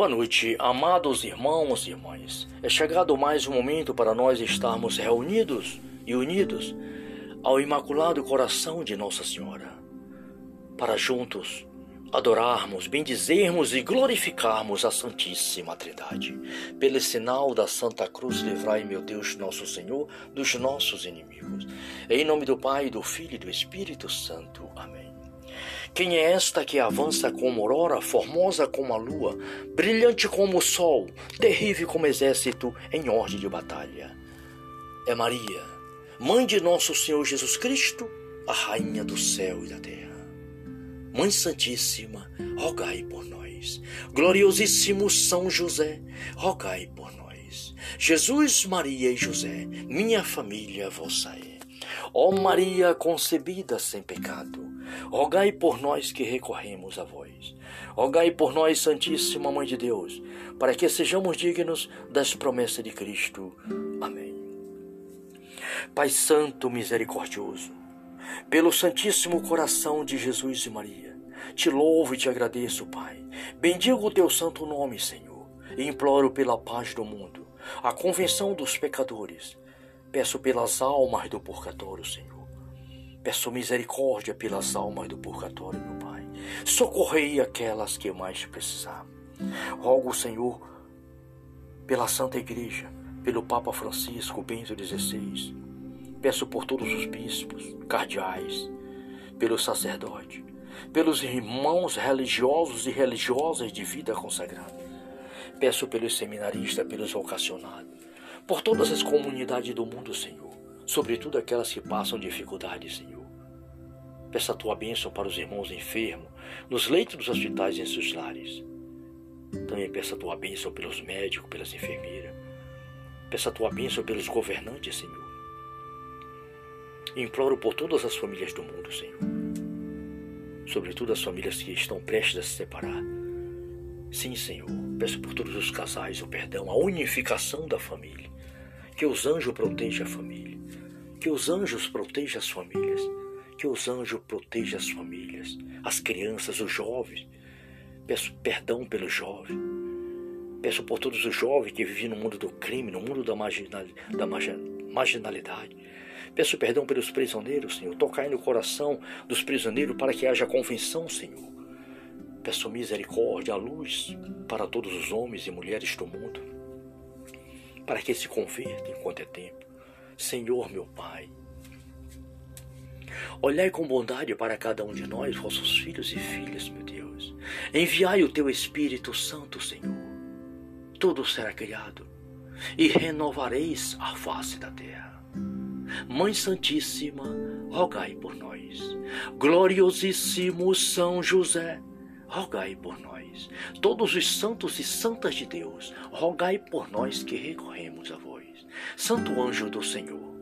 Boa noite, amados irmãos e irmãs. É chegado mais um momento para nós estarmos reunidos e unidos ao Imaculado Coração de Nossa Senhora, para juntos adorarmos, bendizermos e glorificarmos a Santíssima Trindade. Pelo sinal da Santa Cruz, livrai, meu Deus, nosso Senhor, dos nossos inimigos. Em nome do Pai, do Filho e do Espírito Santo. Amém. Quem é esta que avança como aurora, formosa como a lua, brilhante como o sol, terrível como exército em ordem de batalha? É Maria, mãe de nosso Senhor Jesus Cristo, a rainha do céu e da terra. Mãe Santíssima, rogai por nós. Gloriosíssimo São José, rogai por nós. Jesus, Maria e José, minha família vossa é. Ó Maria concebida sem pecado, rogai por nós que recorremos a vós. Rogai por nós, Santíssima Mãe de Deus, para que sejamos dignos das promessas de Cristo. Amém. Pai Santo Misericordioso, pelo Santíssimo Coração de Jesus e Maria. Te louvo e te agradeço, Pai. Bendigo o teu santo nome, Senhor, e imploro pela paz do mundo, a convenção dos pecadores. Peço pelas almas do purgatório, Senhor. Peço misericórdia pelas almas do purgatório, meu Pai. Socorrei aquelas que mais precisar. Rogo, Senhor, pela Santa Igreja, pelo Papa Francisco Bento XVI, Peço por todos os bispos, cardeais, pelo sacerdote, pelos irmãos religiosos e religiosas de vida consagrada. Peço pelos seminaristas, pelos vocacionados, por todas as comunidades do mundo, Senhor, sobretudo aquelas que passam dificuldades, Senhor. Peço a tua bênção para os irmãos enfermos, nos leitos dos hospitais e em seus lares. Também peço a tua bênção pelos médicos, pelas enfermeiras. Peço a tua bênção pelos governantes, Senhor Imploro por todas as famílias do mundo, Senhor. Sobretudo as famílias que estão prestes a se separar. Sim, Senhor. Peço por todos os casais o perdão, a unificação da família. Que os anjos protejam a família. Que os anjos protejam as famílias. Que os anjos protejam as famílias, as crianças, os jovens. Peço perdão pelos jovens. Peço por todos os jovens que vivem no mundo do crime, no mundo da, marginal, da marginalidade. Peço perdão pelos prisioneiros, Senhor. Tocai no coração dos prisioneiros para que haja convenção, Senhor. Peço misericórdia, a luz para todos os homens e mulheres do mundo, para que se convertam enquanto é tempo. Senhor, meu Pai, olhai com bondade para cada um de nós, vossos filhos e filhas, meu Deus. Enviai o teu Espírito Santo, Senhor. Tudo será criado e renovareis a face da terra. Mãe Santíssima, rogai por nós. Gloriosíssimo São José, rogai por nós. Todos os santos e santas de Deus, rogai por nós que recorremos a vós. Santo anjo do Senhor,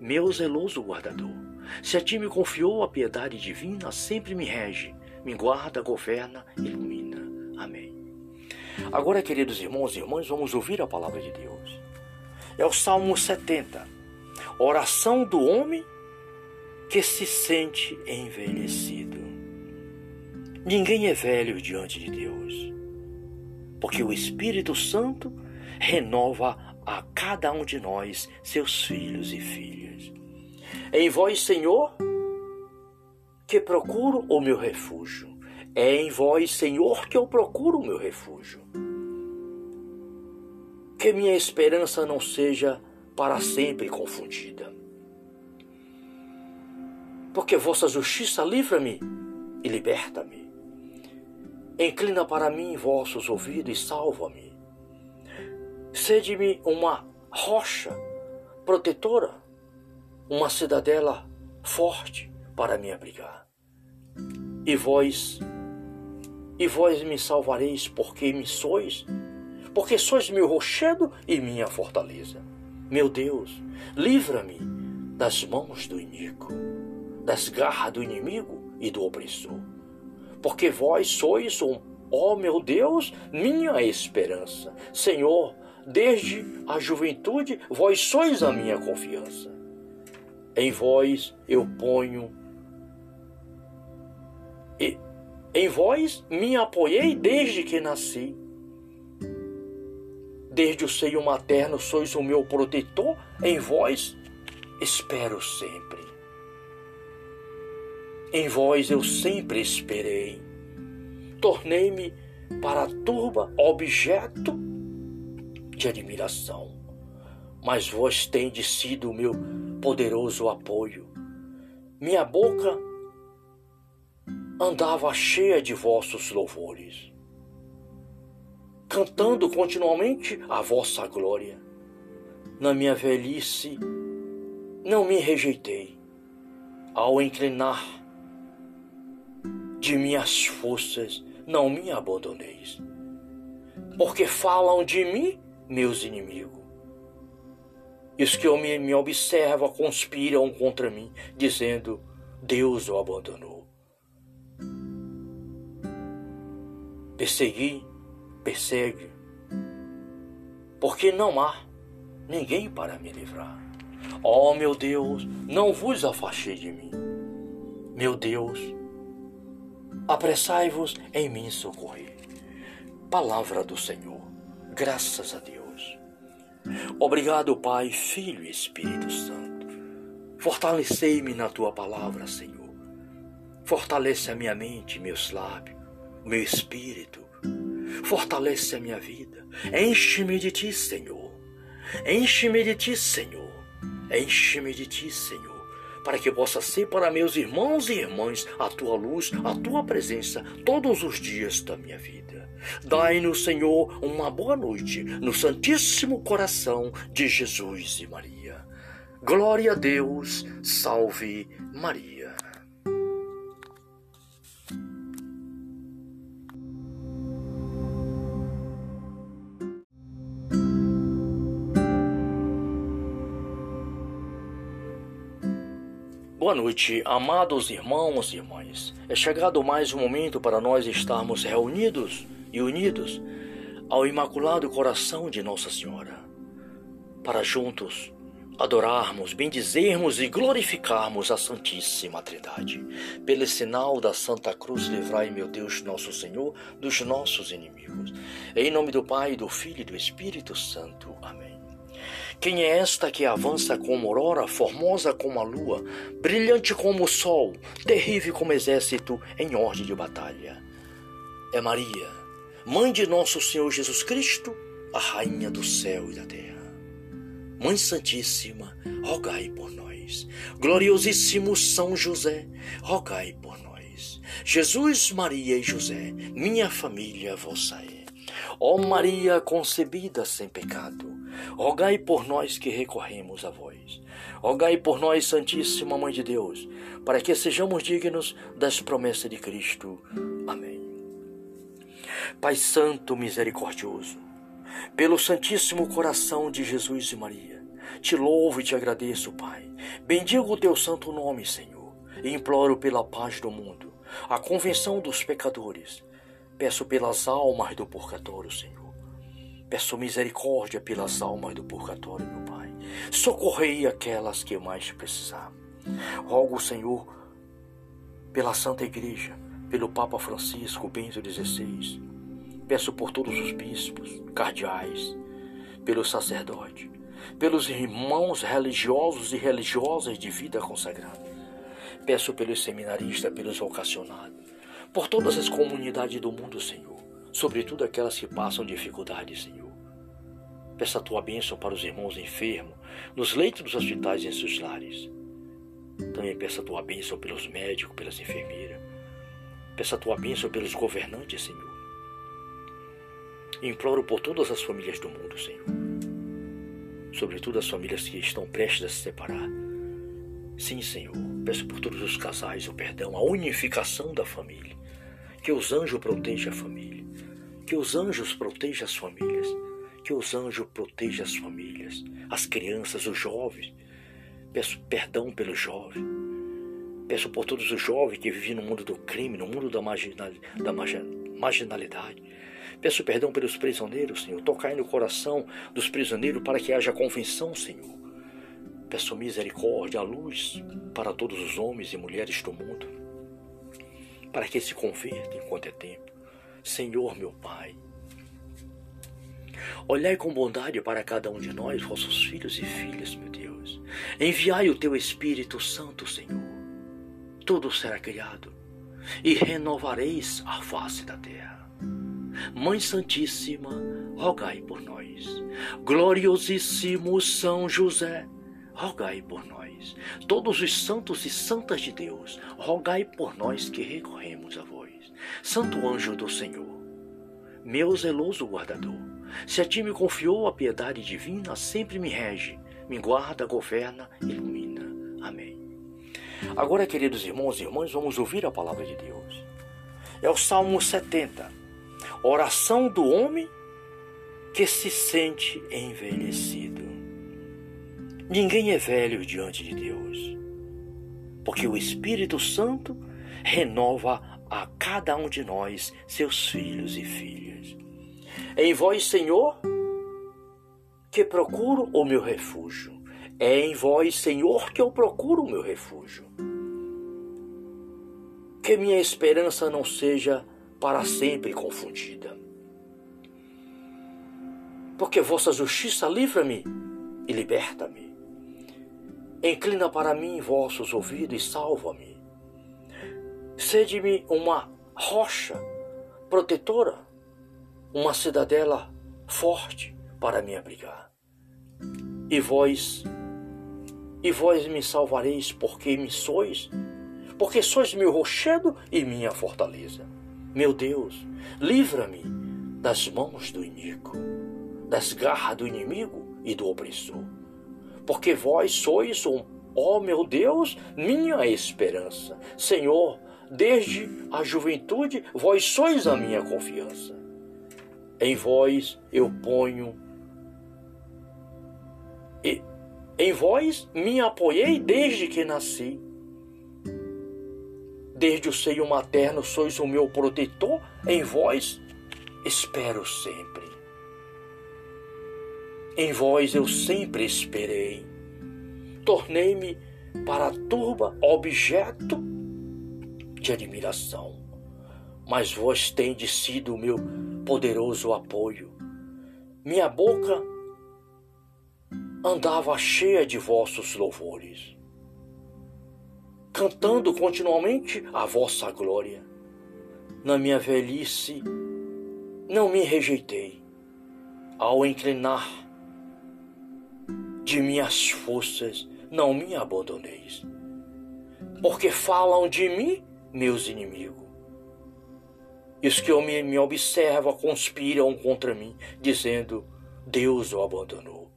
meu zeloso guardador, se a ti me confiou a piedade divina, sempre me rege, me guarda, governa, ilumina. Amém. Agora, queridos irmãos e irmãs, vamos ouvir a palavra de Deus. É o Salmo 70 Oração do homem que se sente envelhecido. Ninguém é velho diante de Deus, porque o Espírito Santo renova a cada um de nós, seus filhos e filhas. Em vós, Senhor, que procuro o meu refúgio. É em vós, Senhor, que eu procuro o meu refúgio. Que minha esperança não seja para sempre confundida. Porque vossa justiça livra-me e liberta-me. Inclina para mim vossos ouvidos e salva-me. Sede-me uma rocha protetora, uma cidadela forte para me abrigar. E vós, e vós me salvareis, porque me sois, porque sois meu rochedo e minha fortaleza. Meu Deus, livra-me das mãos do iníquo, das garras do inimigo e do opressor. Porque vós sois, ó meu Deus, minha esperança. Senhor, desde a juventude, vós sois a minha confiança. Em vós eu ponho. E em vós me apoiei desde que nasci. Desde o seio materno sois o meu protetor, em vós espero sempre. Em vós eu sempre esperei. Tornei-me para a turba objeto de admiração. Mas vós tendes sido o meu poderoso apoio. Minha boca andava cheia de vossos louvores, cantando continuamente a vossa glória. Na minha velhice, não me rejeitei. Ao inclinar de minhas forças, não me abandoneis. Porque falam de mim meus inimigos. E os que me, me observam conspiram contra mim, dizendo: Deus o abandonou. Persegui, persegue, porque não há ninguém para me livrar. Ó oh, meu Deus, não vos afastei de mim. Meu Deus, apressai-vos em mim socorrer. Palavra do Senhor, graças a Deus. Obrigado, Pai, Filho e Espírito Santo. Fortalecei-me na tua palavra, Senhor. Fortalece a minha mente, meus lábios, meu espírito. Fortalece a minha vida. Enche-me de ti, Senhor. Enche-me de ti, Senhor. Enche-me de ti, Senhor para que possa ser para meus irmãos e irmãs a tua luz, a tua presença todos os dias da minha vida. Dai-nos, Senhor, uma boa noite no Santíssimo Coração de Jesus e Maria. Glória a Deus, salve Maria. Boa noite, amados irmãos e irmãs. É chegado mais um momento para nós estarmos reunidos e unidos ao Imaculado Coração de Nossa Senhora, para juntos adorarmos, bendizermos e glorificarmos a Santíssima Trindade. Pelo sinal da Santa Cruz, livrai, meu Deus, nosso Senhor, dos nossos inimigos. Em nome do Pai, do Filho e do Espírito Santo. Amém. Quem é esta que avança como aurora, formosa como a lua, brilhante como o sol, terrível como exército em ordem de batalha? É Maria, mãe de nosso Senhor Jesus Cristo, a rainha do céu e da terra. Mãe Santíssima, rogai por nós. Gloriosíssimo São José, rogai por nós. Jesus, Maria e José, minha família vossa é. Ó Maria concebida sem pecado, rogai por nós que recorremos a vós. Rogai por nós, Santíssima Mãe de Deus, para que sejamos dignos das promessas de Cristo. Amém. Pai Santo Misericordioso, pelo Santíssimo Coração de Jesus e Maria, te louvo e te agradeço, Pai. Bendigo o teu santo nome, Senhor, e imploro pela paz do mundo, a convenção dos pecadores. Peço pelas almas do purgatório, Senhor Peço misericórdia pelas almas do purgatório, meu Pai. Socorrei aquelas que mais precisar. Rogo, Senhor, pela Santa Igreja, pelo Papa Francisco Bento XVI. Peço por todos os bispos, cardeais, pelo sacerdote, pelos irmãos religiosos e religiosas de vida consagrada. Peço pelos seminaristas, pelos vocacionados, por todas as comunidades do mundo, Senhor, sobretudo aquelas que passam dificuldades, Senhor. Peça a tua bênção para os irmãos enfermos, nos leitos dos hospitais e em seus lares. Também peça a tua bênção pelos médicos, pelas enfermeiras. Peça a tua bênção pelos governantes, Senhor. imploro por todas as famílias do mundo, Senhor. Sobretudo as famílias que estão prestes a se separar. Sim, Senhor. Peço por todos os casais o perdão, a unificação da família. Que os anjos protejam a família. Que os anjos protejam as famílias que os anjos protejam as famílias, as crianças, os jovens. Peço perdão pelo jovem. Peço por todos os jovens que vivem no mundo do crime, no mundo da, marginal, da marginalidade. Peço perdão pelos prisioneiros, Senhor. Tocai no coração dos prisioneiros para que haja convenção, Senhor. Peço misericórdia, a luz para todos os homens e mulheres do mundo, para que se convertam enquanto é tempo. Senhor, meu Pai, Olhai com bondade para cada um de nós, vossos filhos e filhas, meu Deus. Enviai o teu Espírito Santo, Senhor. Tudo será criado e renovareis a face da terra. Mãe Santíssima, rogai por nós. Gloriosíssimo São José, rogai por nós. Todos os santos e santas de Deus, rogai por nós que recorremos a vós. Santo anjo do Senhor, meu zeloso guardador, se a ti me confiou a piedade divina, sempre me rege, me guarda, governa, ilumina. Amém. Agora, queridos irmãos e irmãs, vamos ouvir a palavra de Deus. É o Salmo 70, oração do homem que se sente envelhecido. Ninguém é velho diante de Deus, porque o Espírito Santo renova a cada um de nós, seus filhos e filhas. É em vós, Senhor, que procuro o meu refúgio. É em vós, Senhor, que eu procuro o meu refúgio. Que minha esperança não seja para sempre confundida. Porque vossa justiça livra-me e liberta-me. Inclina para mim vossos ouvidos e salva-me Sede-me uma rocha protetora, uma cidadela forte para me abrigar. E vós, e vós me salvareis, porque me sois, porque sois meu rochedo e minha fortaleza. Meu Deus, livra-me das mãos do iníquo, das garras do inimigo e do opressor. Porque vós sois, ó oh meu Deus, minha esperança. Senhor, Desde a juventude, vós sois a minha confiança. Em vós eu ponho. E em vós me apoiei desde que nasci. Desde o seio materno sois o meu protetor, em vós espero sempre. Em vós eu sempre esperei. Tornei-me para a turba objeto de admiração, mas vós tendes sido o meu poderoso apoio. Minha boca andava cheia de vossos louvores, cantando continuamente a vossa glória. Na minha velhice não me rejeitei, ao inclinar de minhas forças não me abandoneis, porque falam de mim meus inimigos. E os que me, me observam conspiram contra mim, dizendo: Deus o abandonou.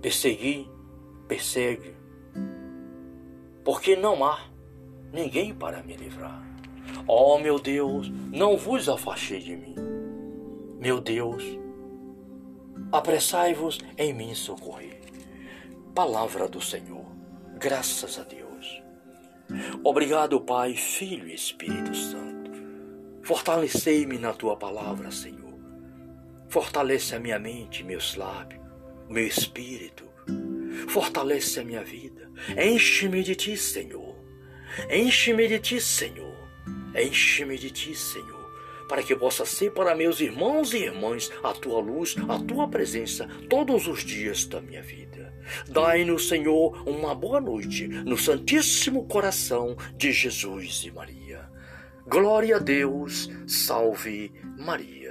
Persegui, persegue, porque não há ninguém para me livrar. Ó oh, meu Deus, não vos afastei de mim. Meu Deus, apressai-vos em mim socorrer. Palavra do Senhor. Graças a Deus. Obrigado, Pai, Filho e Espírito Santo. Fortalecei-me na tua palavra, Senhor. Fortalece a minha mente, meus lábios, meu espírito. Fortalece a minha vida. Enche-me de ti, Senhor. Enche-me de ti, Senhor. Enche-me de ti, Senhor para que possa ser para meus irmãos e irmãs a tua luz, a tua presença todos os dias da minha vida. Dai-nos, Senhor, uma boa noite no Santíssimo Coração de Jesus e Maria. Glória a Deus, salve Maria.